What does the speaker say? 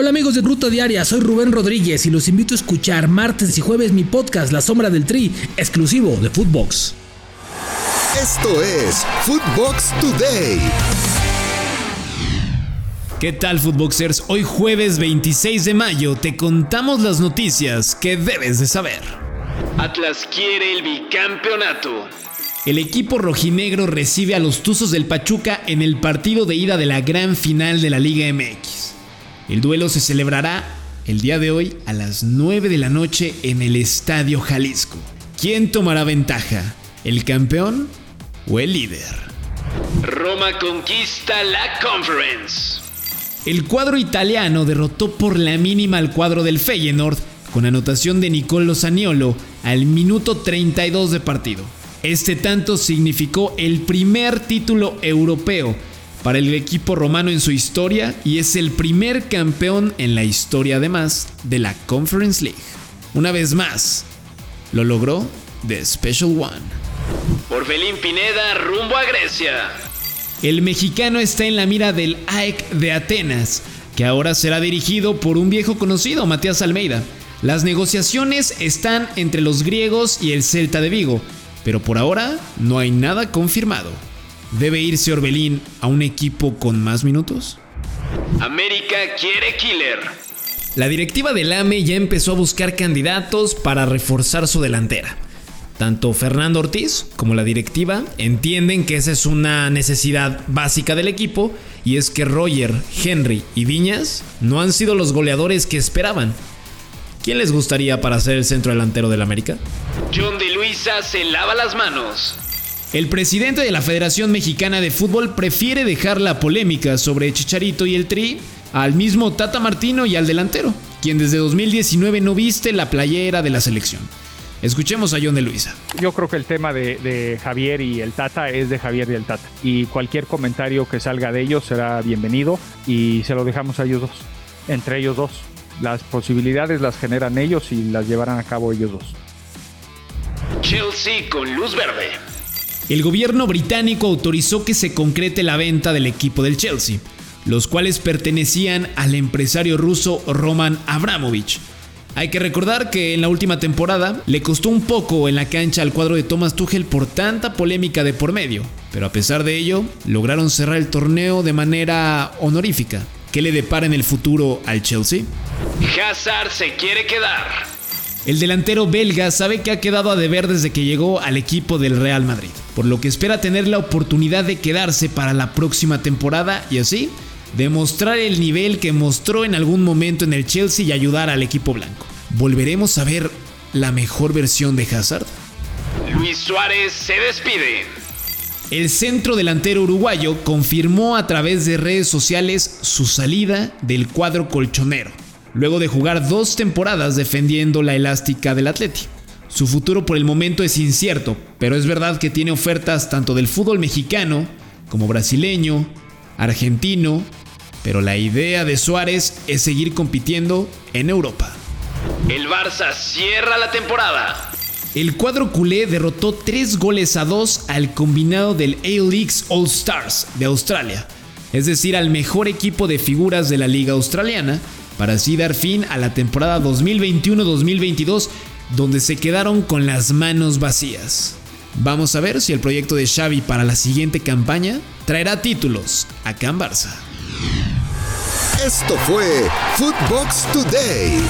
Hola amigos de Ruta Diaria, soy Rubén Rodríguez y los invito a escuchar martes y jueves mi podcast La Sombra del Tri, exclusivo de Footbox. Esto es Footbox Today. ¿Qué tal Footboxers? Hoy jueves 26 de mayo te contamos las noticias que debes de saber. Atlas quiere el bicampeonato. El equipo rojinegro recibe a los Tuzos del Pachuca en el partido de ida de la gran final de la Liga MX. El duelo se celebrará el día de hoy a las 9 de la noche en el Estadio Jalisco. ¿Quién tomará ventaja? ¿El campeón o el líder? Roma conquista la Conference. El cuadro italiano derrotó por la mínima al cuadro del Feyenoord con anotación de Nicolo Zaniolo al minuto 32 de partido. Este tanto significó el primer título europeo para el equipo romano en su historia y es el primer campeón en la historia además de la Conference League. Una vez más, lo logró The Special One. Orbelín Pineda rumbo a Grecia. El mexicano está en la mira del AEK de Atenas, que ahora será dirigido por un viejo conocido, Matías Almeida. Las negociaciones están entre los griegos y el Celta de Vigo, pero por ahora no hay nada confirmado. ¿Debe irse Orbelín a un equipo con más minutos? América quiere killer. La directiva del AME ya empezó a buscar candidatos para reforzar su delantera. Tanto Fernando Ortiz como la directiva entienden que esa es una necesidad básica del equipo y es que Roger, Henry y Viñas no han sido los goleadores que esperaban. ¿Quién les gustaría para ser el centro delantero del América? John de Luisa se lava las manos. El presidente de la Federación Mexicana de Fútbol prefiere dejar la polémica sobre Chicharito y el Tri al mismo Tata Martino y al delantero, quien desde 2019 no viste la playera de la selección. Escuchemos a John de Luisa. Yo creo que el tema de, de, Javier y el Tata es de Javier y el Tata. Y cualquier comentario que salga de ellos será bienvenido y se lo dejamos a ellos dos, entre ellos dos. Las posibilidades las generan ellos y las llevarán a cabo ellos dos. Chelsea con luz verde. El gobierno británico autorizó que se concrete la venta del equipo del Chelsea, los cuales pertenecían al empresario ruso Roman Abramovich. Hay que recordar que en la última temporada le costó un poco en la cancha al cuadro de Thomas Tuchel por tanta polémica de por medio, pero a pesar de ello, lograron cerrar el torneo de manera honorífica. ¿Qué le depara en el futuro al Chelsea? Hazard se quiere quedar. El delantero belga sabe que ha quedado a deber desde que llegó al equipo del Real Madrid, por lo que espera tener la oportunidad de quedarse para la próxima temporada y así demostrar el nivel que mostró en algún momento en el Chelsea y ayudar al equipo blanco. ¿Volveremos a ver la mejor versión de Hazard? Luis Suárez se despide. El centro delantero uruguayo confirmó a través de redes sociales su salida del cuadro colchonero, luego de jugar dos temporadas defendiendo la elástica del Atleti. Su futuro por el momento es incierto, pero es verdad que tiene ofertas tanto del fútbol mexicano como brasileño, argentino, pero la idea de Suárez es seguir compitiendo en Europa. El Barça cierra la temporada. El cuadro culé derrotó 3 goles a 2 al combinado del A-Leagues All Stars de Australia, es decir, al mejor equipo de figuras de la liga australiana, para así dar fin a la temporada 2021-2022 donde se quedaron con las manos vacías. Vamos a ver si el proyecto de Xavi para la siguiente campaña traerá títulos a Can Barça. Esto fue Footbox Today.